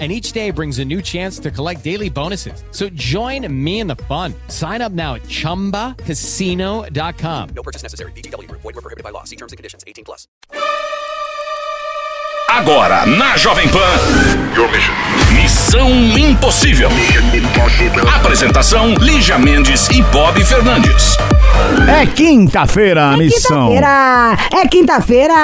and each day brings a new chance to collect daily bonuses. So join me in the fun. Sign up now at ChumbaCasino.com. No purchase necessary. BGW. Void were prohibited by law. See terms and conditions. 18 plus. Agora, na Jovem Pan. Your mission. Missão Impossível. Apresentação: Lígia Mendes e Bob Fernandes. É quinta-feira a missão. Quinta-feira, é quinta-feira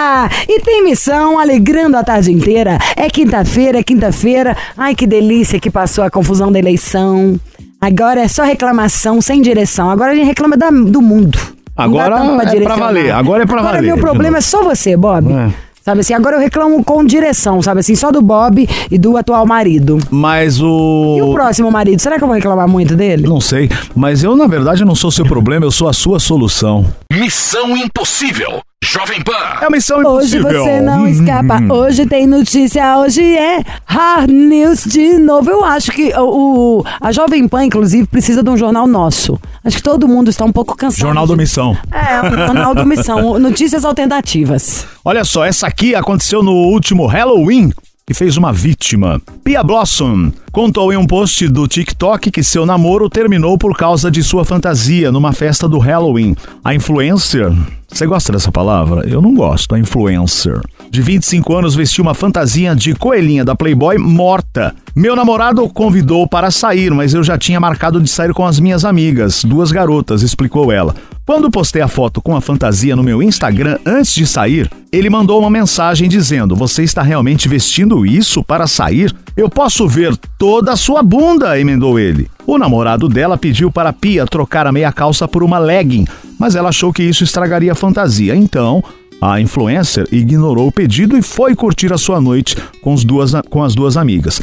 e tem missão alegrando a tarde inteira. É quinta-feira, é quinta-feira. Ai, que delícia que passou a confusão da eleição. Agora é só reclamação sem direção. Agora a gente reclama da- do mundo. Agora é pra valer, agora é pra Agora valer, meu de problema é só você, Bob. É. Sabe assim, agora eu reclamo com direção, sabe assim, só do Bob e do atual marido. Mas o. E o próximo marido, será que eu vou reclamar muito dele? Não sei, mas eu na verdade não sou seu problema, eu sou a sua solução. Missão Impossível. Jovem Pan. É a missão Hoje impossível. você não Hum, escapa. Hoje tem notícia. Hoje é Hard News de novo. Eu acho que o, o- a Jovem Pan, inclusive, precisa de um jornal nosso. Acho que todo mundo está um pouco cansado. Jornal do Missão. É, um jornal do Missão. Notícias alternativas. Olha só, essa aqui aconteceu no último Halloween e fez uma vítima. Pia Blossom contou em um post do TikTok que seu namoro terminou por causa de sua fantasia numa festa do Halloween. A influencer. Você gosta dessa palavra? Eu não gosto, a influencer. De 25 anos vestiu uma fantasia de coelhinha da Playboy morta. Meu namorado convidou para sair, mas eu já tinha marcado de sair com as minhas amigas, duas garotas, explicou ela. Quando postei a foto com a fantasia no meu Instagram antes de sair, ele mandou uma mensagem dizendo: Você está realmente vestindo isso para sair? Eu posso ver toda a sua bunda, emendou ele. O namorado dela pediu para Pia trocar a meia calça por uma legging, mas ela achou que isso estragaria a fantasia. Então, a influencer ignorou o pedido e foi curtir a sua noite com, as duas, com as duas amigas.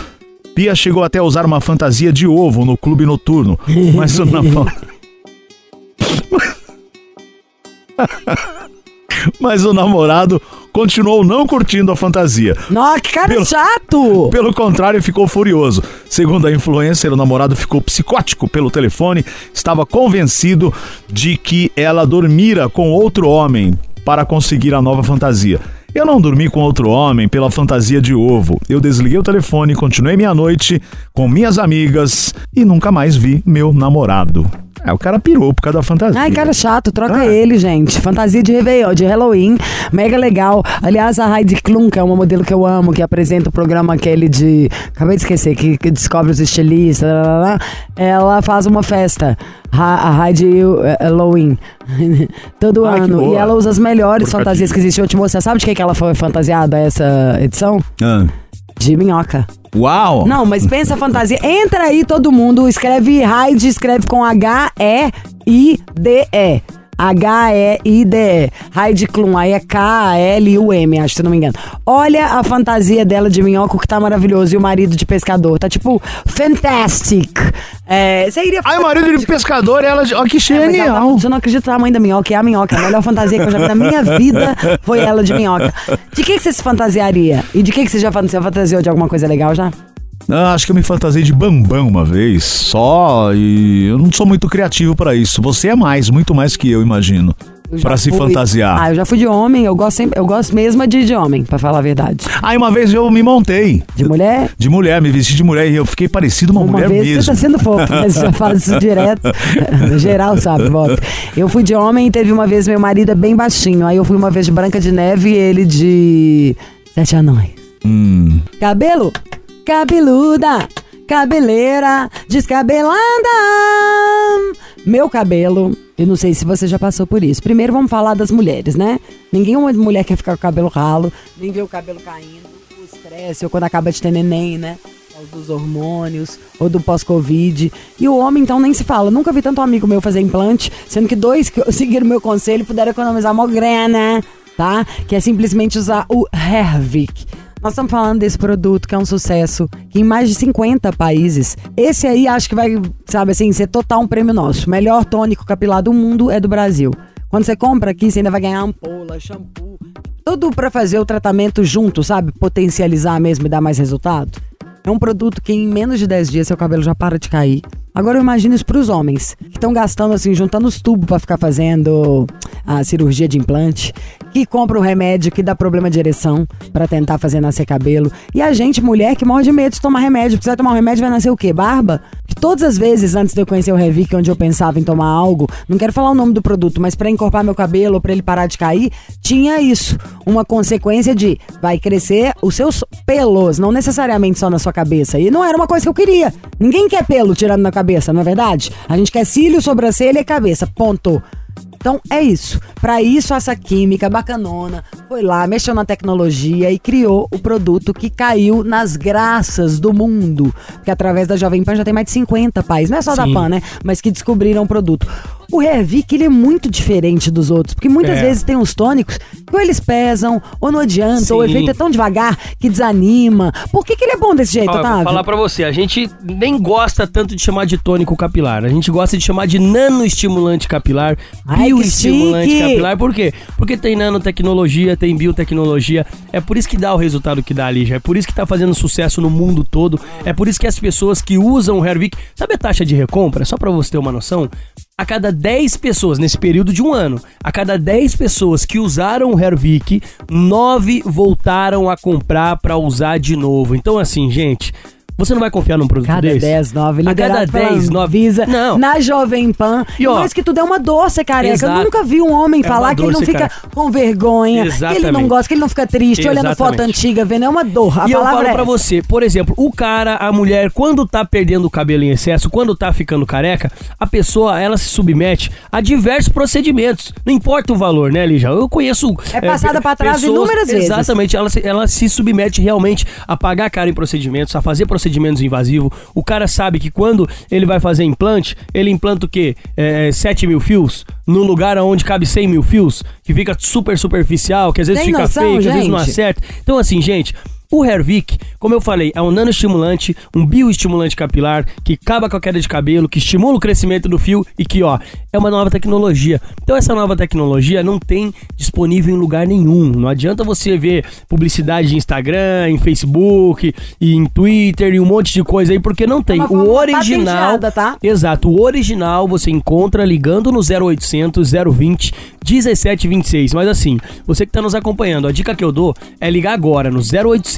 Pia chegou até a usar uma fantasia de ovo no clube noturno, mas o Mas o namorado continuou não curtindo a fantasia. Nossa, que cara Pelo- chato! Pelo contrário, ficou furioso. Segundo a influencer, o namorado ficou psicótico pelo telefone, estava convencido de que ela dormira com outro homem para conseguir a nova fantasia. Eu não dormi com outro homem pela fantasia de ovo. Eu desliguei o telefone, continuei minha noite com minhas amigas e nunca mais vi meu namorado. É, o cara pirou por causa da fantasia. Ai, cara chato, troca Ah. ele, gente. Fantasia de Réveillon, de Halloween, mega legal. Aliás, a Heidi Klum, que é uma modelo que eu amo, que apresenta o programa aquele de. Acabei de esquecer, que, que descobre os estilistas, lá, lá, lá, ela faz uma festa. Ha- A Heidi eh, Halloween. Todo Ai, ano. E ela usa as melhores fantasias que existem. Eu te mostrar. Sabe de que, que ela foi fantasiada essa edição? Ah. De minhoca. Uau! Não, mas pensa a fantasia. Entra aí todo mundo, escreve Hyde, escreve com H-E-I-D-E. H-E-I-D-E. Heidi Klum, aí é K-L-U-M, acho, se não me engano. Olha a fantasia dela de minhoco que tá maravilhoso. E o marido de pescador. Tá tipo, fantastic. É, você iria Ai, o marido de pescador, ela. Ó, que É, genial! Você não acredita na mãe da minhoca, é a minhoca. A melhor fantasia que eu já vi na minha vida foi ela de minhoca. De que, que você se fantasiaria? E de que, que você já fan- você fantasiou de alguma coisa legal já? Ah, acho que eu me fantasiei de bambão uma vez, só, e eu não sou muito criativo pra isso. Você é mais, muito mais que eu, imagino. Pra se fui- fantasiar. Ah, eu já fui de homem, eu gosto sempre, eu gosto mesmo de, de homem, pra falar a verdade. Aí uma vez eu me montei. De mulher, De mulher, me vesti de mulher e eu fiquei parecido uma, uma mulher vez mesmo. você tá sendo fofo, mas você já faz isso direto. Geral sabe, Bob. Eu fui de homem e teve uma vez meu marido é bem baixinho. Aí eu fui uma vez de Branca de Neve e ele de Sete Anões. Hum. Cabelo, cabeluda, cabeleira, descabelada. Meu cabelo, eu não sei se você já passou por isso. Primeiro vamos falar das mulheres, né? Ninguém uma mulher quer ficar com o cabelo ralo, nem ver o cabelo caindo, o estresse, ou quando acaba de ter neném, né? Ou dos hormônios, ou do pós-Covid. E o homem, então, nem se fala. Nunca vi tanto amigo meu fazer implante, sendo que dois que seguiram meu conselho puderam economizar uma grana, tá? Que é simplesmente usar o Hervik. Nós estamos falando desse produto que é um sucesso em mais de 50 países. Esse aí acho que vai, sabe assim, ser total um prêmio nosso. Melhor tônico capilar do mundo é do Brasil. Quando você compra aqui, você ainda vai ganhar ampola, shampoo, tudo pra fazer o tratamento junto, sabe? Potencializar mesmo e dar mais resultado. É um produto que em menos de 10 dias seu cabelo já para de cair. Agora eu imagino isso pros homens, que estão gastando assim, juntando os tubos pra ficar fazendo a cirurgia de implante, que compra o remédio que dá problema de ereção pra tentar fazer nascer cabelo. E a gente, mulher, que morre de medo de tomar remédio, vai tomar um remédio vai nascer o quê? Barba? Que todas as vezes antes de eu conhecer o Revic, onde eu pensava em tomar algo, não quero falar o nome do produto, mas pra encorpar meu cabelo ou pra ele parar de cair, tinha isso, uma consequência de vai crescer os seus pelos, não necessariamente só na sua cabeça. E não era uma coisa que eu queria. Ninguém quer pelo tirando na cabeça, não é verdade? A gente quer cílio, sobrancelha e cabeça. Ponto. Então é isso. Para isso, essa química bacanona foi lá, mexeu na tecnologia e criou o produto que caiu nas graças do mundo. Porque através da Jovem Pan já tem mais de 50 países, não é só da Sim. Pan, né? Mas que descobriram o produto. O Revic, ele é muito diferente dos outros, porque muitas É. vezes tem uns tônicos que ou eles pesam, ou não adianta, ou o efeito é tão devagar que desanima. Por que, que ele é bom desse jeito, eu vou Otávio? falar pra você, a gente nem gosta tanto de chamar de tônico capilar, a gente gosta de chamar de nanoestimulante capilar, Ai, que bioestimulante chique! capilar, por quê? Porque tem nanotecnologia, tem biotecnologia, é por isso que dá o resultado que dá ali, já é por isso que tá fazendo sucesso no mundo todo, é por isso que as pessoas que usam o Hervik, sabe a taxa de recompra? Só pra você ter uma noção, a cada 10 pessoas, nesse período de um ano, a cada 10 pessoas que usaram o Hervik, 9 voltaram a comprar pra usar de novo. Então, assim, gente, você não vai confiar num produto Cada desse? 10, 9, A cada liderado pela 10, 9. Anvisa, Não. na Jovem Pan. E, ó, mais que tudo é uma dor ser careca. Exato. Eu nunca vi um homem É falar que ele não fica careca. com vergonha, que ele não Exatamente. gosta, que ele não fica triste, olhando foto Exatamente. antiga, vendo. É uma dor. A e eu falo é pra você, por exemplo, o cara, a mulher, quando tá perdendo o cabelo em excesso, quando tá ficando careca, a pessoa, ela se submete a diversos procedimentos. Não importa o valor, né, Lígia? Eu conheço... É passada pe- pra trás pessoas- inúmeras vezes. Exatamente, ela, ela se submete realmente a pagar cara em procedimentos, a fazer procedimentos invasivos. O cara sabe que quando ele vai fazer implante, ele implanta o quê? É, 7 mil fios? No lugar onde cabe 100 mil fios? Que fica super superficial, que às vezes Tem fica noção, feio, que às vezes não acerta. Então, assim, gente, o Hervik, como eu falei, é um nanoestimulante, um bioestimulante capilar que acaba com a queda de cabelo, que estimula o crescimento do fio e que, ó, é uma nova tecnologia. Então, essa nova tecnologia não tem disponível em lugar nenhum. Não adianta você ver publicidade em Instagram, em Facebook, e em Twitter e um monte de coisa aí, porque não tem. uma o original. tá? Exato, o original você encontra ligando no 0800 020 1726. Mas assim, você que está nos acompanhando, a dica que eu dou é ligar agora no 0800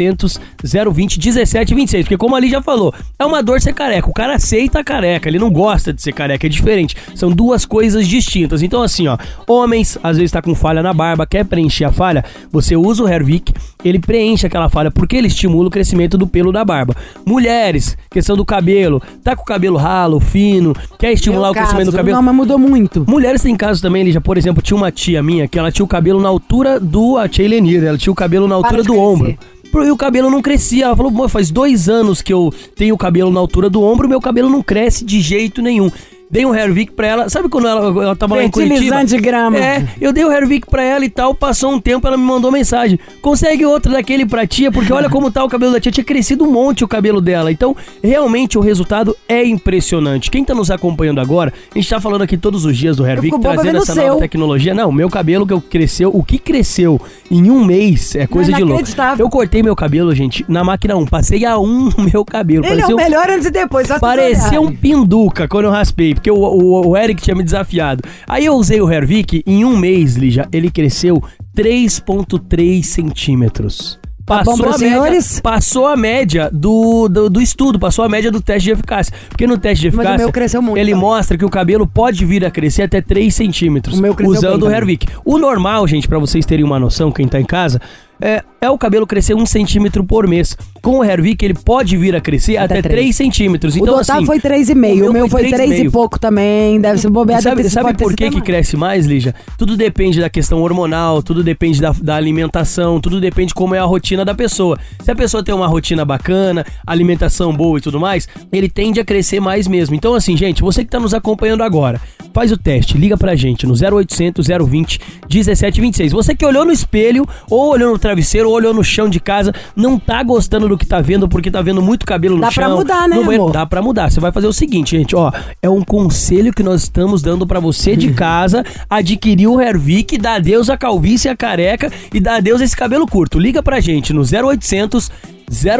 020 1726. Porque, como ali já falou, é uma dor ser careca. O cara aceita a careca, ele não gosta de ser careca, é diferente. São duas coisas distintas. Então, assim, ó, homens, às vezes tá com falha na barba, quer preencher a falha, você usa o Hervik, ele preenche aquela falha porque ele estimula o crescimento do pelo da barba. Mulheres, questão do cabelo, tá com o cabelo ralo, fino, quer estimular Meu o crescimento caso, do cabelo. Não, mas mudou muito. Mulheres têm casos também, Lígia. Por exemplo, tinha uma tia minha que ela tinha o cabelo na altura do. A ela tinha o cabelo na altura do crescer. ombro. E o cabelo não crescia. Ela falou, "Pô, faz dois anos que eu tenho o cabelo na altura do ombro, meu cabelo não cresce de jeito nenhum. Dei um Hervik pra ela. Sabe quando ela, ela tava lá em Curitiba? De grama. É, eu dei o Hervik pra ela e tal. Passou um tempo, ela me mandou mensagem. Consegue outro daquele pra tia, porque olha como tá o cabelo da tia. Tinha crescido um monte o cabelo dela. Então, realmente, o resultado é impressionante. Quem tá nos acompanhando agora, a gente tá falando aqui todos os dias do Hervik, trazendo essa o nova seu. tecnologia. Não, meu cabelo que eu cresceu, o que cresceu em um mês é coisa de louco. Eu cortei meu cabelo, gente, na máquina 1. Passei a um meu cabelo. Ele é o um- melhor antes e depois. Parecia um pinduca quando eu raspei, porque o, o, o Eric tinha me desafiado. Aí eu usei o Hervik, em um mês, Lígia, ele cresceu 3,3 centímetros. Tá pros a média, passou a média do, do, do estudo, passou a média do teste de eficácia. Porque no teste de eficácia, meu cresceu muito ele também. mostra que o cabelo pode vir a crescer até 3 centímetros O meu cresceu usando bem o. Hervik. O normal, gente, pra vocês terem uma noção, quem tá em casa, é, é o cabelo crescer um centímetro por mês. Com o Hervik, ele pode vir a crescer até, Até 3 três. centímetros. O Então, do Otávio assim, foi 3,5. O meu foi 3 e 3,5. pouco também. Deve ser bobeado. Sabe, sabe por que, que cresce mais, Lígia? Tudo depende da questão hormonal, tudo depende da, da alimentação, tudo depende de como é a rotina da pessoa. Se a pessoa tem uma rotina bacana, alimentação boa e tudo mais, ele tende a crescer mais mesmo. Então, assim, gente, você que tá nos acompanhando agora, faz o teste, liga pra gente no 0800 020 1726. Você que olhou no espelho ou olhou no travesseiro, olhou no chão de casa, não tá gostando do que tá vendo porque tá vendo muito cabelo no Dá chão. pra mudar, né, banheiro. amor? Dá pra mudar. Você vai fazer o seguinte, gente, ó, é um conselho que nós estamos dando pra você de casa adquirir o Hervik, dá adeus a calvície a careca e dá adeus a esse cabelo curto. Liga pra gente no 0800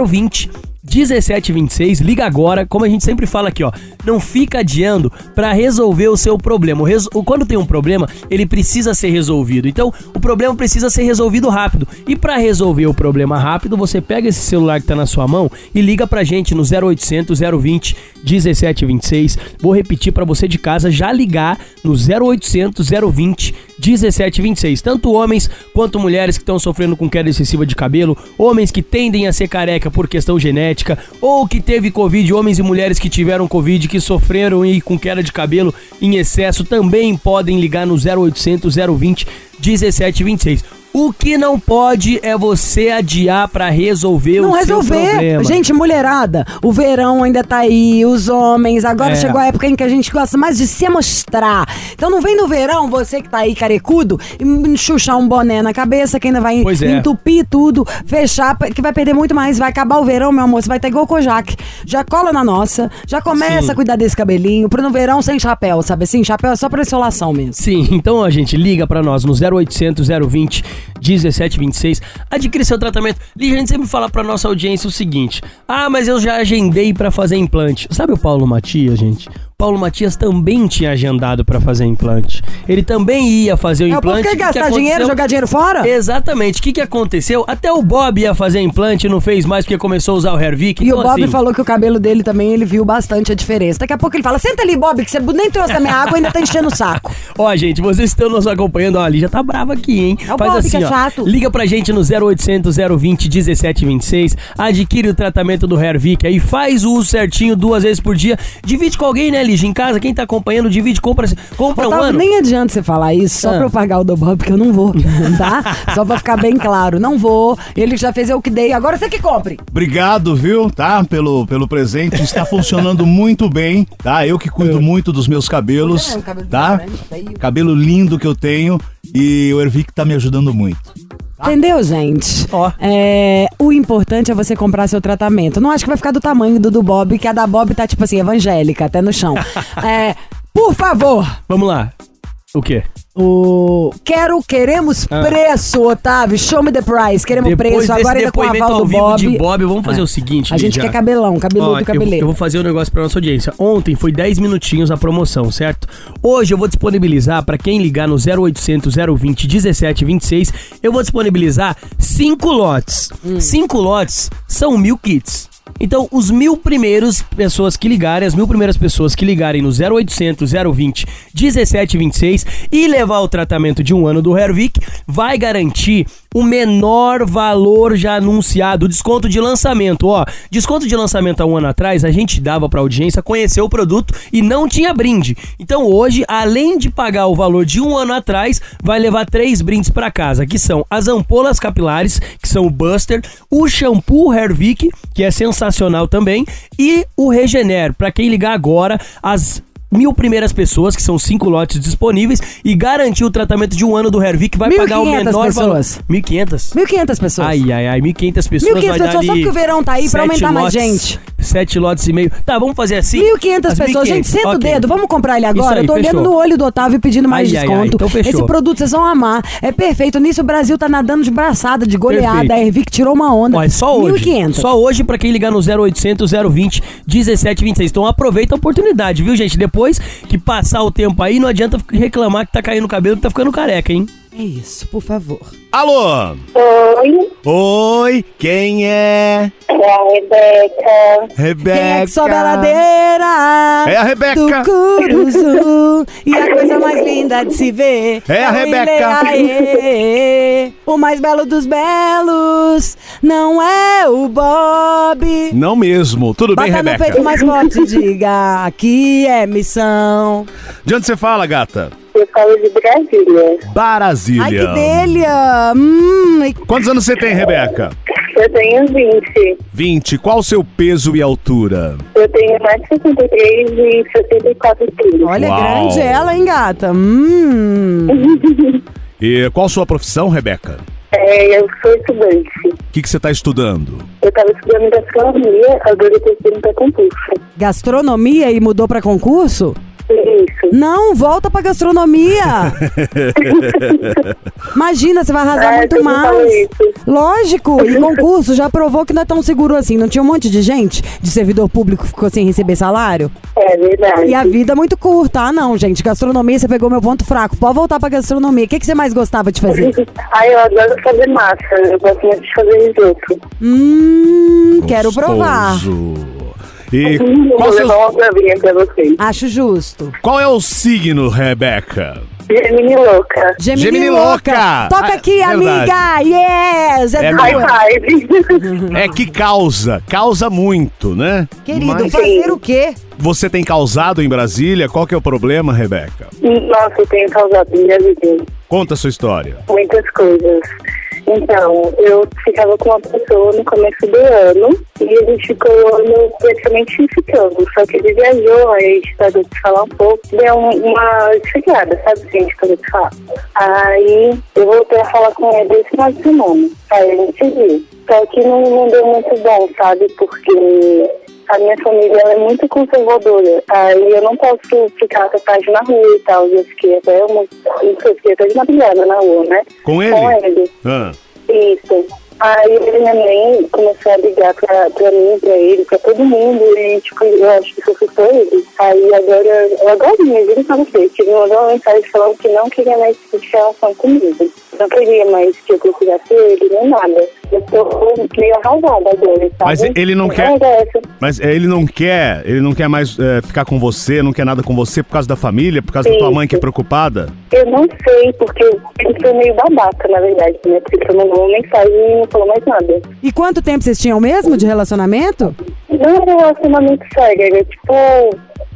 020 1726, liga agora, como a gente sempre fala aqui, ó, não fica adiando pra resolver o seu problema. O Quando tem um problema, ele precisa ser resolvido. Então, o problema precisa ser resolvido rápido. E pra resolver o problema rápido, você pega esse celular que tá na sua mão e liga pra gente no 0800 020 1726. Vou repetir pra você de casa já ligar no 0800 020 1726. Tanto homens quanto mulheres que estão sofrendo com queda excessiva de cabelo, homens que tendem a ser careca por questão genética, ou que teve Covid, homens e mulheres que tiveram Covid, que sofreram e com queda de cabelo em excesso, também podem ligar no 0800 020 1726. O que não pode é você adiar pra resolver Não o seu resolver. problema. Gente, mulherada, o verão ainda tá aí, os homens. Agora É. chegou a época em que a gente gosta mais de se mostrar. Então não vem no verão, você que tá aí carecudo, e chuchar um boné na cabeça, que ainda vai Pois é. entupir tudo, fechar, que vai perder muito mais. Vai acabar o verão, meu amor. Você vai estar igual o Kojak. Já cola na nossa, já começa Sim. a cuidar desse cabelinho. Pro no verão sem chapéu, sabe assim? Chapéu é só pra insolação mesmo. Sim, então, ó, gente, liga pra nós no 0800 020 1726. Adquire seu tratamento. Liga, a gente sempre fala pra nossa audiência o seguinte: Ah, mas eu já agendei pra fazer implante. Sabe o Paulo Matias, gente? Paulo Matias também tinha agendado pra fazer implante. Ele também ia fazer o É implante. quer O que que gastar dinheiro, aconteceu? jogar dinheiro fora? Exatamente. O que, que aconteceu? Até o Bob ia fazer implante e não fez mais porque começou a usar o Hervik. E Então, o Bob assim, falou que o cabelo dele também, ele viu bastante a diferença. Daqui a pouco ele fala, senta ali, Bob, que você nem trouxe a minha água e ainda tá enchendo o saco. Ó, gente, vocês estão nos acompanhando, ó, a Lígia tá brava aqui, hein? É o Bob que é chato. Liga pra gente no 0800 020 1726, adquire o tratamento do Hervik aí, faz o uso certinho duas vezes por dia, divide com alguém, né, Lígia? Em casa, quem tá acompanhando, divide, compra, compra um Otávio, ano. nem adianta você falar isso só Ah. pra eu pagar o do Bob, porque eu não vou, tá? só pra ficar bem claro, não vou. Ele já fez eu que dei, agora você que compre. Obrigado, viu, tá? Pelo, pelo presente. Está funcionando muito bem, tá? Eu que cuido muito dos meus cabelos, É, um cabelo tá? grande, feio. Cabelo lindo que eu tenho e o Ervic tá me ajudando muito. Entendeu, gente? Ó. É, o importante é você comprar seu tratamento. Não acho que vai ficar do tamanho do do Bob, que a da Bob tá, tipo assim, evangélica, até no chão. é, por favor, Vamos lá. O quê? O... Quero, queremos preço, Otávio. Show me the price. Queremos Ah. Depois preço. Agora ainda com o aval do Bob. de Bob, vamos fazer É. o seguinte, A gente quer cabelão, cabeludo, Ó, eu- cabeleiro. Eu, vou fazer um negócio pra nossa audiência. Ontem foi 10 minutinhos a promoção, certo? Hoje eu vou disponibilizar pra quem ligar no 0800 020 1726, eu vou disponibilizar 5 lotes. Hum. 5 lotes são mil kits. Então, os mil primeiros pessoas que ligarem, as mil primeiras pessoas que ligarem no 0800 020 1726 e levar o tratamento de um ano do Hervik, vai garantir o menor valor já anunciado, desconto de lançamento. Ó, desconto de lançamento há um ano atrás, a gente dava pra audiência conhecer o produto e não tinha brinde. Então hoje, além de pagar o valor de um ano atrás, vai levar três brindes pra casa, que são as ampolas capilares, que são o Buster, o shampoo Hervik, que é sensacional também, e o Regener. Pra quem ligar agora, as mil primeiras pessoas, que são cinco lotes disponíveis, e garantir o tratamento de um ano do Hervik, vai pagar o 1.500 menor pessoas. valor. 1.500? 1.500 pessoas. Ai, ai, ai, 1.500 pessoas 1.500 vai dar pessoas, só porque o verão tá aí pra aumentar mais lotes, gente. Sete lotes e meio. Tá, vamos fazer assim? 1.500 As pessoas. 1.500, Gente, senta o ok. dedo. Vamos comprar ele agora. Aí, eu tô olhando no olho do Otávio pedindo mais Ai, ai, ai, desconto. então fechou. Esse produto vocês vão amar. É perfeito. Nisso o Brasil tá nadando de braçada, de goleada. Perfeito. A Ervic tirou uma onda. Ó, é só hoje. 1.500. Só hoje pra quem ligar no 0800 020 1726. Então aproveita a oportunidade, viu, gente? Depois que passar o tempo aí, não adianta reclamar que tá caindo o cabelo que tá ficando careca, hein? É isso, por favor. Alô? Oi, Oi, quem é? é a Rebeca. Rebeca. Quem é que sobe a ladeira? É a Rebeca. Do Curuzu. e a coisa mais linda de se ver. É a o Rebeca. O mais belo dos belos. Não é o Bob. Não mesmo. Tudo bem, Bata no Rebeca? peito mais forte diga aqui é missão. De onde você fala, gata? Eu falo de Brasília. Brasília. Ai, que delha. Hum, e Quantos anos você tem, Rebeca? Eu tenho 20. 20. Qual o seu peso e altura? Eu tenho 1,63m e 64 quilos. olha, Uau. grande ela, hein, gata? Hum. E qual sua profissão, Rebeca? É, eu sou estudante. O que, que você está estudando? Eu estava estudando gastronomia, agora eu tô estudando para concurso. Gastronomia e mudou pra concurso? Isso. Não, volta pra gastronomia. Imagina, você vai arrasar É, muito mais. Lógico, e concurso já provou que não é tão seguro assim. Não tinha um monte de gente de servidor público que ficou sem receber salário? É verdade. E a vida é muito curta. Ah, não, gente. Gastronomia, você pegou meu ponto fraco. Pode voltar pra gastronomia. O que, que você mais gostava de fazer? Ai, eu adoro fazer massa. Eu gosto muito de fazer risoto. Hum, quero provar. E Vou qual, seu- levar uma provinha pra vocês. Acho justo. qual é o signo, Rebeca? Gemini louca. Gemini, Gemini louca. louca. Toca Ah, aqui, verdade. amiga. Yes, é, É. É que causa, causa muito, né? Querido, Mas fazer o quê? você tem causado em Brasília? Qual que é o problema, Rebeca? Nossa, eu tenho causado minha vida. Conta a sua história. muitas coisas. Então, eu ficava com uma pessoa no começo do ano e a gente ficou o praticamente ficando. Só que ele viajou, aí a gente parou de falar um pouco, deu um- uma desfigurada, sabe assim, a gente parou de falar. Aí eu voltei a falar com ele esse final de semana. Aí a gente viu. Só que não, não deu muito bom, sabe? Porque a minha família é muito conservadora. Aí eu não posso ficar até tarde na rua e tal. Eu fiquei até uma. Eu fiquei até de madrugada na rua, né? Com ele? Com ele. Ah, Isso. Aí ele e minha mãe começou a ligar pra, pra mim, pra ele, pra todo mundo, e tipo, eu acho que assustou ele. Aí agora, agora mesmo, ele ele me mandou uma mensagem falando que não queria mais relação comigo. Não queria mais que eu procurasse ele, nem nada. Eu tô meio arrasada agora, sabe? Mas ele não quer- Não, é mas é, ele não quer, ele não quer mais é, ficar com você, não quer nada com você por causa da família, por causa da tua mãe que é preocupada? Eu não sei, porque ele foi meio babaca, na verdade, né? Porque ele mandou uma mensagem e não falou mais nada. E quanto tempo vocês tinham mesmo de relacionamento? Não era um relacionamento sério, era tipo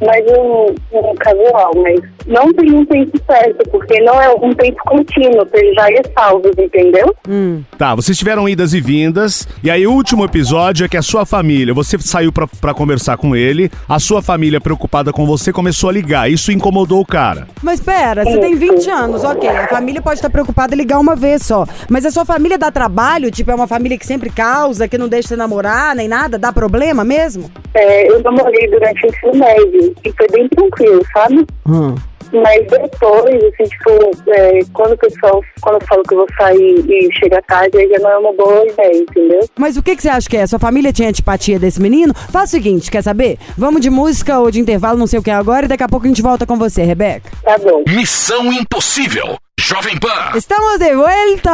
mais um, um casual, mas não tem um tempo certo, porque não é um tempo contínuo, tem já é salvos, entendeu? Hum. Tá, vocês tiveram idas e vindas, e aí o último episódio é que a sua família, você saiu pra, pra conversar com ele, a sua família preocupada com você começou a ligar, isso incomodou o cara. Mas pera, você tem 20 anos, ok. A família pode estar preocupada em ligar uma vez só. Mas a sua família dá trabalho? Tipo, é uma família que sempre causa, que não deixa você namorar, nem nada? Dá problema mesmo? É, eu namorei durante o ensino médio e foi bem tranquilo, sabe? Hum. Mas depois, assim, tipo, é, quando o pessoal, quando eu falo que eu vou sair e chega tarde, aí já não é uma boa ideia, entendeu? Mas o que, que você acha que é? Sua família tinha antipatia desse menino? Faz o seguinte, quer saber? Vamos de música ou de intervalo, não sei o que agora, e daqui a pouco a gente volta com você, Rebeca. Tá bom. Missão Impossível. Jovem Pan. Estamos de volta!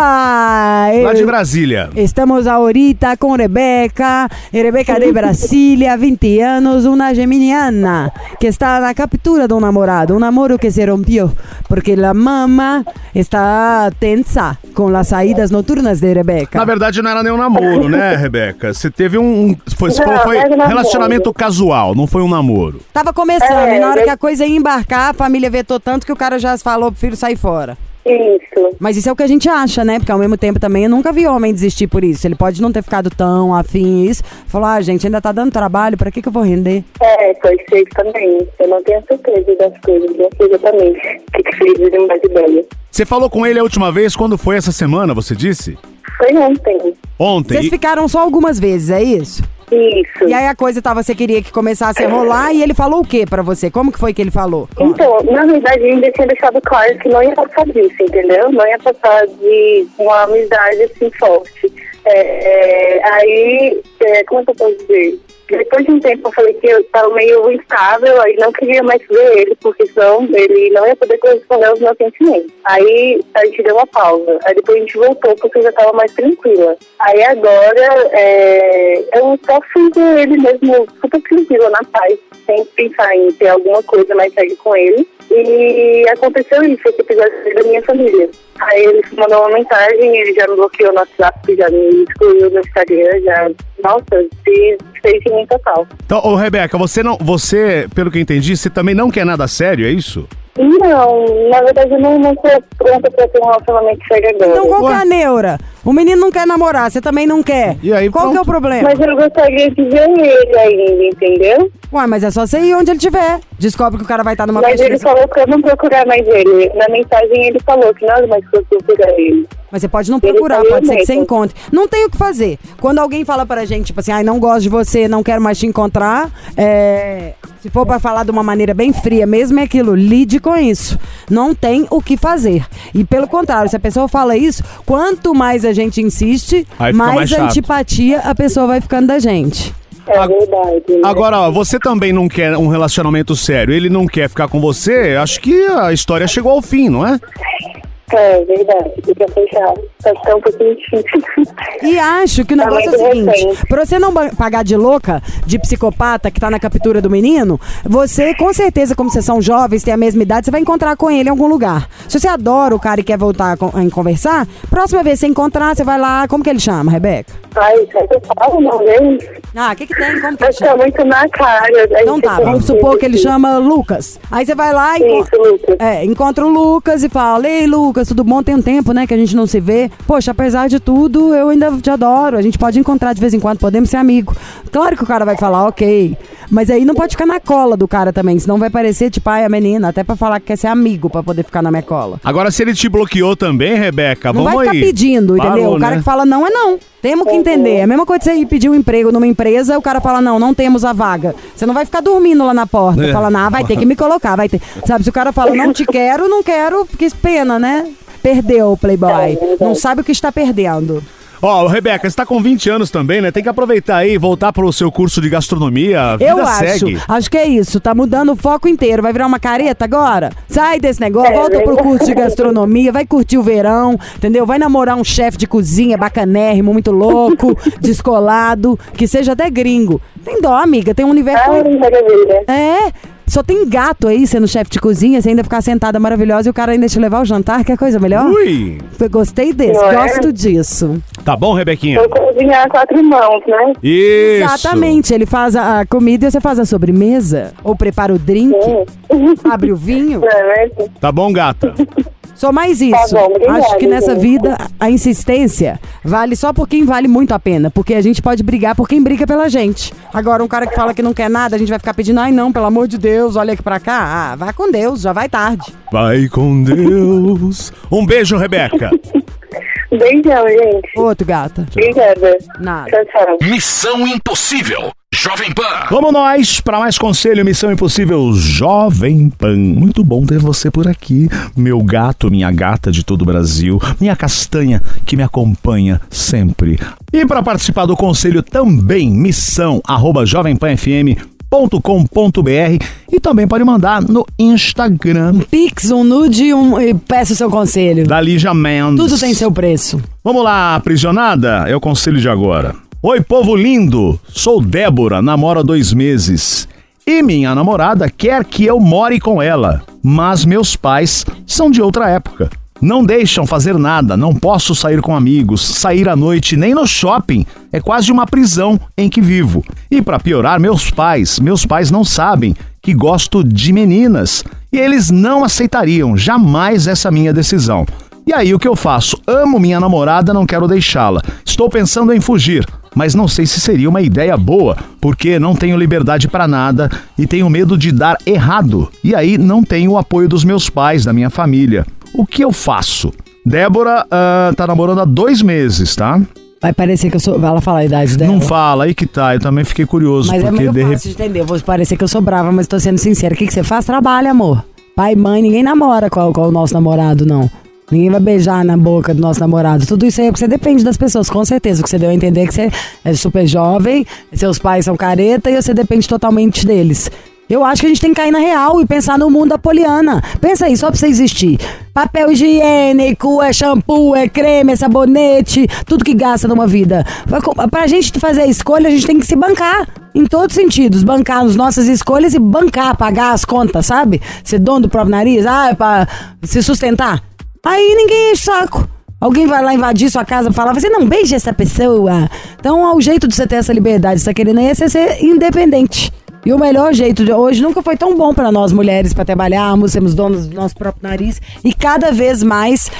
Lá de Brasília. Estamos ahorita com Rebeca, Rebeca de Brasília, 20 anos, uma geminiana, que está na captura de um namorado, um namoro que se rompió, porque a mama está tensa com as saídas noturnas de Rebeca. Na verdade, não era nem um namoro, né, Rebeca? Você teve um. um- foi, Não, foi era namoro. relacionamento casual, não foi um namoro. Tava começando, É, e na hora que a coisa ia embarcar, a família vetou tanto que o cara já falou pro filho sair fora. Isso. Mas isso é o que a gente acha, né? Porque ao mesmo tempo também eu nunca vi homem desistir por isso. Ele pode não ter ficado tão afim isso. Falou, ah, gente, ainda tá dando trabalho, pra que que eu vou render? É, pode ser isso também. Eu não tenho certeza das coisas, não sei exatamente o que, que fez ele de ideia. Você falou com ele a última vez, quando foi essa semana, você disse? Foi ontem. Ontem. Vocês E- ficaram só algumas vezes, é isso? Isso. E aí a coisa tava, você queria que começasse a rolar e ele falou o que pra você? Como que foi que ele falou? Então, na verdade, ainda tinha deixado claro que não ia passar disso, entendeu? Não ia passar de uma amizade assim forte. É, é, aí, é, como é que eu posso dizer? Depois de um tempo eu falei que eu estava meio instável, aí não queria mais ver ele, porque senão ele não ia poder corresponder aos meus sentimentos. Aí a gente deu uma pausa. Aí depois a gente voltou porque eu já estava mais tranquila. Aí agora é, eu só fui com ele mesmo super tranquila, na paz, sem pensar em ter alguma coisa mais séria com ele. E aconteceu isso, esse episódio da minha família. Aí ele mandou uma mensagem, ele já me bloqueou no WhatsApp, já me excluiu no Instagram, já nossa, fez em total. Então, ô Rebeca, você não. Você, pelo que eu entendi, você também não quer nada sério, é isso? Não, na verdade eu não, não tô pronta pra ter um relacionamento sério agora. Então qual que é a neura? O menino não quer namorar, você também não quer. E aí, qual que é o pronto. problema? Mas eu gostaria de ver ele ainda, entendeu? Ué, mas é só você ir onde ele estiver. Descobre que o cara vai estar numa Mas ele falou pra eu não procurar mais ele. Na mensagem ele falou que nada mais que eu procurar ele. Mas você pode não Ele procurar, pode ser que você encontre. Não tem o que fazer. Quando alguém fala pra gente, tipo assim, ai, não gosto de você, não quero mais te encontrar, é, se for pra falar de uma maneira bem fria mesmo, é aquilo, lide com isso. Não tem o que fazer. E pelo contrário, se a pessoa fala isso, quanto mais a gente insiste, mais mais antipatia a pessoa vai ficando da gente. É verdade. né? Agora, ó, você também não quer um relacionamento sério, ele não quer ficar com você, acho que a história chegou ao fim, não é? É verdade, fica fechado. Tá ficando um pouquinho difícil. E acho que o Tá negócio é o seguinte: recente. pra você não pagar de louca, de psicopata que tá na captura do menino, você, com certeza, como vocês são jovens, têm a mesma idade, você vai encontrar com ele em algum lugar. Se você adora o cara e quer voltar a, con- a conversar, próxima vez que você encontrar, você vai lá. Como que ele chama, Rebeca? Ai, eu falo uma vez? Ah, o que, que tem? Como que ele tá chama? muito na cara. A Então tá, tem vamos supor que ele chama Lucas. Aí você vai lá e. Isso, Lucas. É, encontra o Lucas e fala: Ei, Lucas, tudo bom? Tem um tempo, né, que a gente não se vê. Poxa, apesar de tudo, eu ainda te adoro. A gente pode encontrar de vez em quando, podemos ser amigo. Claro que o cara vai falar, ok. Mas aí não pode ficar na cola do cara também, senão vai parecer tipo, ai, a menina, até pra falar que quer ser amigo pra poder ficar na minha cola. Agora, se ele te bloqueou também, Rebeca, Não vamos vai ficar aí. pedindo, entendeu? Parou, o cara né? que fala não é não. Temos que entender. É a mesma coisa que você ir pedir um emprego numa empresa, o cara fala não, não temos a vaga. Você não vai ficar dormindo lá na porta, É. falando, ah, vai ter que me colocar, vai ter. Sabe, se o cara fala não te quero, não quero, que pena, né? Perdeu o Playboy. Não sabe o que está perdendo. Ó, Rebeca, você tá com 20 anos também, né? Tem que aproveitar aí e voltar pro seu curso de gastronomia. Vida Eu acho, segue. acho que é isso, tá mudando o foco inteiro. Vai virar uma careta agora? Sai desse negócio, É volta pro curso de gastronomia, vai curtir o verão, entendeu? Vai namorar um chefe de cozinha bacanérrimo, muito louco, descolado, que seja até gringo. Tem dó, amiga, tem um universo. Ai, maravilha. É. Só tem gato aí sendo chefe de cozinha, você ainda ficar sentada maravilhosa e o cara ainda te levar ao jantar, que é coisa melhor? Ui! Eu Gostei desse, Não é? gosto disso. Tá bom, Rebequinha? Vou cozinhar a quatro mãos, né? Isso! Exatamente, ele faz a, comida e você faz a sobremesa, ou prepara o drink, Hum. abre o vinho. Não é mesmo? Tá bom, gata? Só mais isso. Tá bom, obrigada, Acho que nessa gente. vida a insistência vale só por quem vale muito a pena. Porque a gente pode brigar por quem briga pela gente. Agora, um cara que fala que não quer nada, a gente vai ficar pedindo, ai não, pelo amor de Deus, olha aqui pra cá. Ah, vai com Deus, já vai tarde. Vai com Deus. Um beijo, Rebeca. Beijão, gente. Outro, gata. Obrigada. Nada. Tchau, tchau. Missão Impossível. Jovem Pan. Vamos nós para mais conselho Missão Impossível Jovem Pan. Muito bom ter você por aqui, meu gato, minha gata de todo o Brasil, minha castanha que me acompanha sempre. E para participar do conselho também, missão arroba jovempanfm.com.br e também pode mandar no Instagram Pix, um nude e, um, e peça o seu conselho. da Lígia Mendes. Tudo tem seu preço. Vamos lá, aprisionada? É o conselho de agora. Oi, povo lindo! Sou Débora, namoro há dois meses. E minha namorada quer que eu more com ela, mas meus pais são de outra época. Não deixam fazer nada, não posso sair com amigos, sair à noite nem no shopping. É quase uma prisão em que vivo. E para piorar, meus pais, meus pais não sabem que gosto de meninas. E eles não aceitariam jamais essa minha decisão. E aí o que eu faço? Amo minha namorada, não quero deixá-la. Estou pensando em fugir, mas não sei se seria uma ideia boa, porque não tenho liberdade para nada e tenho medo de dar errado. E aí não tenho o apoio dos meus pais, da minha família. O que eu faço? Débora ah, tá namorando há dois meses, tá? Vai parecer que eu sou. Ela fala a idade dela. Não fala, aí que tá. Eu também fiquei curioso, Mas é porque meio de fácil repente. de entender. Vou parecer que eu sou brava, mas tô sendo sincera. O que, que você faz? Trabalha, amor. Pai, mãe, ninguém namora com o nosso namorado, não. Ninguém vai beijar na boca do nosso namorado. Tudo isso aí é porque você depende das pessoas, com certeza. O que você deu a entender é que você é super jovem, seus pais são careta e você depende totalmente deles. Eu acho que a gente tem que cair na real e pensar no mundo da poliana. Pensa aí, só pra você existir. Papel higiênico, é shampoo, é creme, é sabonete, tudo que gasta numa vida. Pra gente fazer a escolha, a gente tem que se bancar. Em todos os sentidos. Bancar as nossas escolhas e bancar, pagar as contas, sabe? Ser dono do próprio nariz, ah, é pra se sustentar. Aí ninguém enche saco. Alguém vai lá invadir sua casa e falar, você não beija essa pessoa. Então, o jeito de você ter essa liberdade, você tá querendo é ser independente. E o melhor jeito de hoje nunca foi tão bom para nós mulheres para trabalharmos, sermos donos do nosso próprio nariz e cada vez mais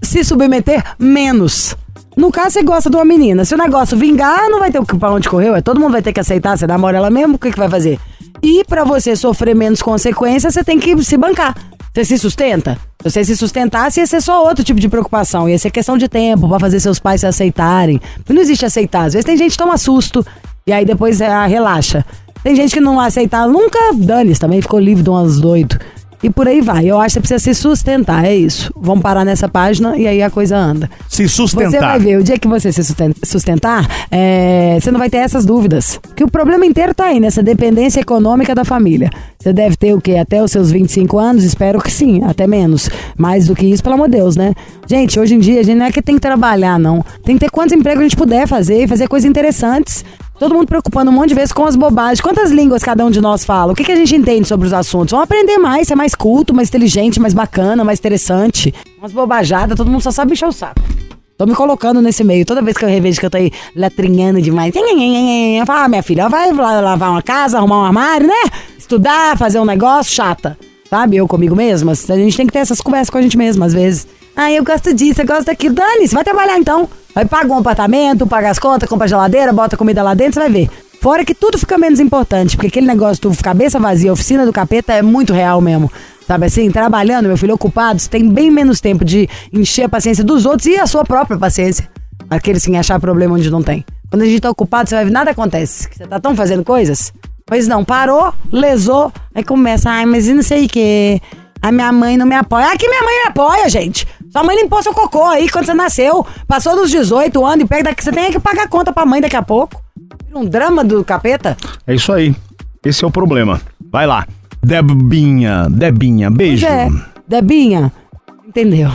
se submeter menos. No caso, você gosta de uma menina. Se o negócio vingar, não vai ter pra onde correr. Todo mundo vai ter que aceitar. Você namora ela mesmo, o que, que vai fazer? E pra você sofrer menos consequências, você tem que se bancar. Você se sustenta? Se você se sustentasse, ia ser só outro tipo de preocupação. Ia ser questão de tempo pra fazer seus pais se aceitarem. Não existe aceitar. Às vezes tem gente que toma susto e aí depois ah, relaxa. Tem gente que não aceitar nunca, dane também ficou livre de umas doido. E por aí vai. Eu acho que você precisa se sustentar, é isso. Vamos parar nessa página e aí a coisa anda. Se Você vai sustentar. ver, o dia que você se susten- sustentar, é, você não vai ter essas dúvidas. Que o problema inteiro tá aí, nessa dependência econômica da família. Você deve ter o quê? Até os seus 25 anos? Espero que sim, até menos. Mais do que isso, pelo amor de Deus, né? Gente, hoje em dia, a gente não é que tem que trabalhar, não. Tem que ter quantos empregos a gente puder fazer e fazer coisas interessantes. Todo mundo preocupando um monte de vezes com as bobagens. Quantas línguas cada um de nós fala? O que, que a gente entende sobre os assuntos? Vamos aprender mais, ser mais culto, mais inteligente, mais bacana, mais interessante. Umas bobajadas, todo mundo só sabe encher o saco. Tô me colocando nesse meio. Toda vez que eu revejo que eu tô aí latrinhando demais. Eu falo, ah, minha filha, vai lavar uma casa, arrumar um armário, né? Estudar, fazer um negócio, chata. Sabe? Eu comigo mesma. A gente tem que ter essas conversas com a gente mesma, às vezes. Ah, eu gosto disso, eu gosto daquilo. Dane-se, vai trabalhar então. Vai pagar um apartamento, paga as contas, compra geladeira, bota comida lá dentro, você vai ver. Fora que tudo fica menos importante, porque aquele negócio do cabeça vazia, oficina do capeta é muito real mesmo. Sabe assim, trabalhando, meu filho, ocupado, você tem bem menos tempo de encher a paciência dos outros e a sua própria paciência. Aqueles que achar problema onde não tem. Quando a gente tá ocupado, você vai ver, nada acontece. Você tá tão fazendo coisas. Pois não, parou, lesou, aí começa, ai, mas e não sei o quê. A minha mãe não me apoia. Que minha mãe me apoia, gente. Sua mãe limpou seu cocô aí quando você nasceu. Passou dos 18 anos e pega daqui. Você tem que pagar conta pra mãe daqui a pouco. Um drama do capeta. É isso aí. Esse é o problema. Vai lá. Debinha, Debinha, beijo. Pois é. Debinha. Entendeu?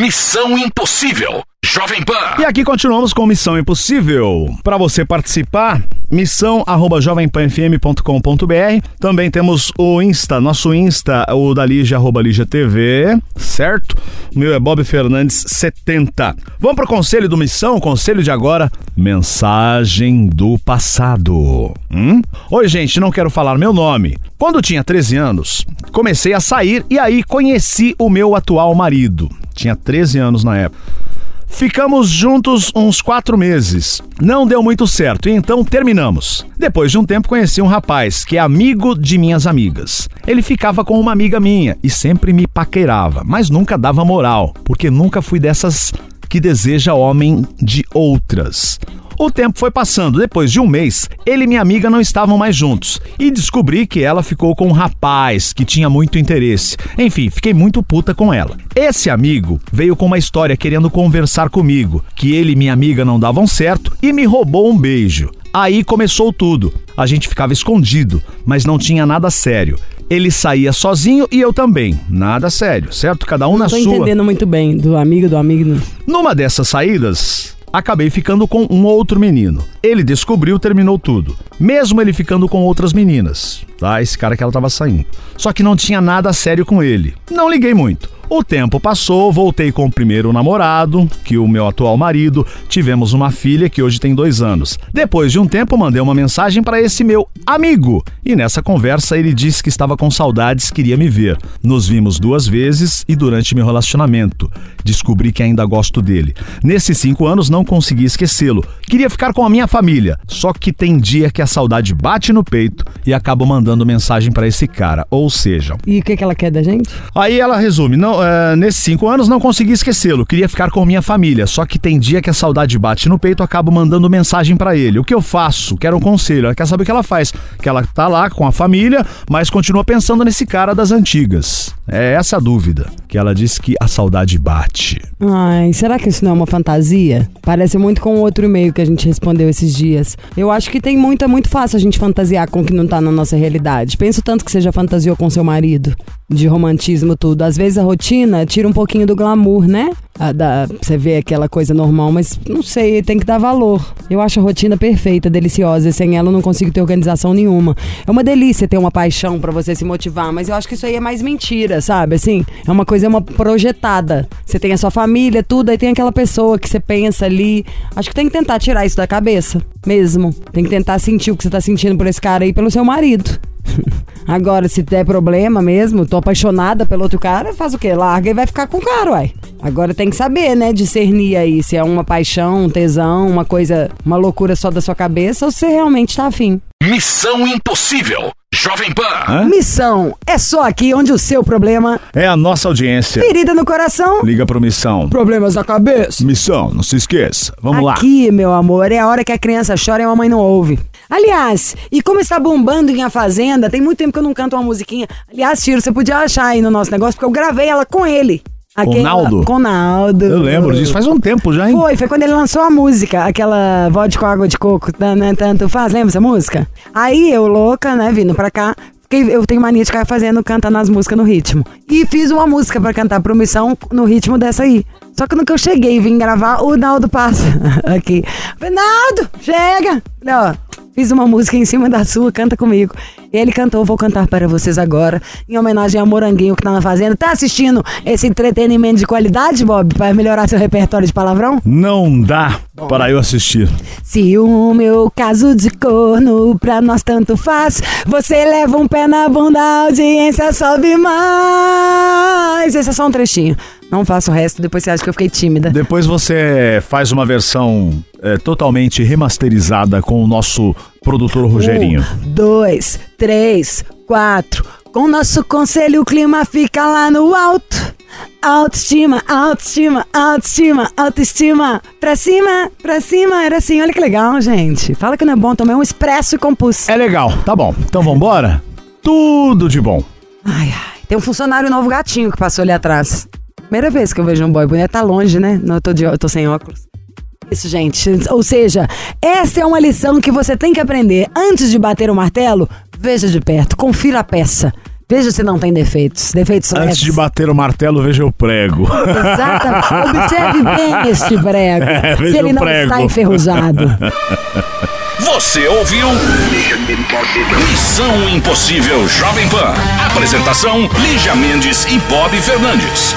Missão Impossível. Jovem Pan. E aqui continuamos com Missão Impossível. Para você participar, missão arroba jovempanfm.com.br. Também temos o Insta, nosso Insta, o da Lígia, arroba Lígia TV, certo? O meu é Bob Fernandes 70. Vamos pro conselho do Missão, conselho de agora, mensagem do passado. Hum? Oi, gente, não quero falar meu nome. Quando tinha 13 anos, comecei a sair e aí conheci o meu atual marido. Tinha 13 anos na época. Ficamos juntos uns quatro meses. Não deu muito certo e então terminamos. Depois de um tempo conheci um rapaz que é amigo de minhas amigas. Ele ficava com uma amiga minha e sempre me paquerava, mas nunca dava moral, porque nunca fui dessas que deseja homem de outras. O tempo foi passando. Depois de um mês, ele e minha amiga não estavam mais juntos. E descobri que ela ficou com um rapaz que tinha muito interesse. Enfim, fiquei muito puta com ela. Esse amigo veio com uma história querendo conversar comigo, que ele e minha amiga não davam certo e me roubou um beijo. Aí começou tudo. A gente ficava escondido, mas não tinha nada sério. Ele saía sozinho e eu também. Nada sério, certo? Cada um na Tô sua. entendendo muito bem do amigo do amigo. Numa dessas saídas, acabei ficando com um outro menino. Ele descobriu, terminou tudo. Mesmo ele ficando com outras meninas, tá? Esse cara que ela tava saindo. Só que não tinha nada sério com ele. Não liguei muito. O tempo passou, voltei com o primeiro namorado, que o meu atual marido, tivemos uma filha que hoje tem dois anos. Depois de um tempo, mandei uma mensagem para esse meu amigo. E nessa conversa ele disse que estava com saudades, queria me ver. Nos vimos duas vezes e durante meu relacionamento. Descobri que ainda gosto dele. Nesses cinco anos não consegui esquecê-lo. Queria ficar com a minha família. Só que tem dia que a saudade bate no peito e acabo mandando mensagem para esse cara. Ou seja, E o que, que ela quer da gente? Aí ela resume: não, é, nesses cinco anos não consegui esquecê-lo, queria ficar com minha família, só que tem dia que a saudade bate no peito, acabo mandando mensagem pra ele. O que eu faço? Quero um conselho. Ela quer saber o que ela faz. Que ela tá lá com a família, mas continua pensando nesse cara das antigas. É essa a dúvida. Que ela disse que a saudade bate. Ai, será que isso não é uma fantasia? Parece muito com o outro e-mail que a gente respondeu esses dias. Eu acho que tem muito, é muito fácil a gente fantasiar com o que não tá na nossa realidade. Penso tanto que você já fantasiou com seu marido. De romantismo, tudo. Às vezes a rotina tira um pouquinho do glamour, né? Da, você vê aquela coisa normal, mas não sei, tem que dar valor. Eu acho a rotina perfeita, deliciosa. Sem ela eu não consigo ter organização nenhuma. É uma delícia ter uma paixão pra você se motivar, mas eu acho que isso aí é mais mentira, sabe? Assim, é uma coisa, é uma projetada. Você tem a sua família, tudo, aí tem aquela pessoa que você pensa ali. Acho que tem que tentar tirar isso da cabeça, mesmo. Tem que tentar sentir o que você tá sentindo por esse cara aí, pelo seu marido. Agora, se der problema mesmo, tô apaixonada pelo outro cara, faz o quê? Larga e vai ficar com o cara, uai. Agora tem que saber, né? Discernir aí se é uma paixão, um tesão, uma coisa, uma loucura só da sua cabeça ou se você realmente tá afim. Missão Impossível. Jovem Pan. Hã? Missão é só aqui onde o seu problema, É a nossa audiência. ferida no coração, Liga pro Missão. problemas na cabeça. Missão, não se esqueça. Vamos lá. Aqui, meu amor, é a hora que a criança chora e a mamãe não ouve. Aliás, e como está bombando em A Fazenda, tem muito tempo que eu não canto uma musiquinha. Aliás, Tiro, você podia achar aí no nosso negócio, porque eu gravei ela com ele. Naldo? Com Naldo. Eu lembro disso, faz um tempo já, hein? Foi, foi quando ele lançou a música, aquela vodka com água de coco, tan- tanto faz, lembra essa música? Aí eu, louca, né, vindo pra cá, eu tenho mania de ficar fazendo, cantando as músicas no ritmo. E fiz uma música pra cantar pro Missão no ritmo dessa aí. Só que no que eu cheguei e vim gravar, o Naldo passa aqui. Falei, Naldo, chega! Falei, ó, fiz uma música em cima da sua, canta comigo. E ele cantou, vou cantar para vocês agora, em homenagem ao Moranguinho que tá na fazenda. Tá assistindo esse entretenimento de qualidade, Bob, para melhorar seu repertório de palavrão? Não dá para eu assistir. Se o meu caso de corno pra nós tanto faz, você leva um pé na bunda, a audiência sobe mais. Esse é só um trechinho. Não faço o resto, depois você acha que eu fiquei tímida. Depois você faz uma versão é, totalmente remasterizada com o nosso produtor Rogerinho. Um, dois, três, quatro. Com nosso conselho o clima fica lá no alto. Autoestima, autoestima, autoestima, autoestima. Pra cima, pra cima, era assim. Olha que legal, gente. Fala que não é bom, tomei um expresso e compus. É legal, tá bom. Então vambora? Tudo de bom. Ai, ai. Tem um funcionário novo gatinho que passou ali atrás. Primeira vez que eu vejo um boy bonito. Tá longe, né? Não, eu tô, de, eu tô sem óculos. Isso, gente. Ou seja, essa é uma lição que você tem que aprender. Antes de bater o martelo, veja de perto, confira a peça. Veja se não tem defeitos. Defeitos Antes leves. de bater o martelo, veja o prego. Exatamente. Observe bem este prego. É, se ele não prego. está enferrujado. Você ouviu? Missão Impossível Jovem Pan. Apresentação: Lígia Mendes e Bob Fernandes.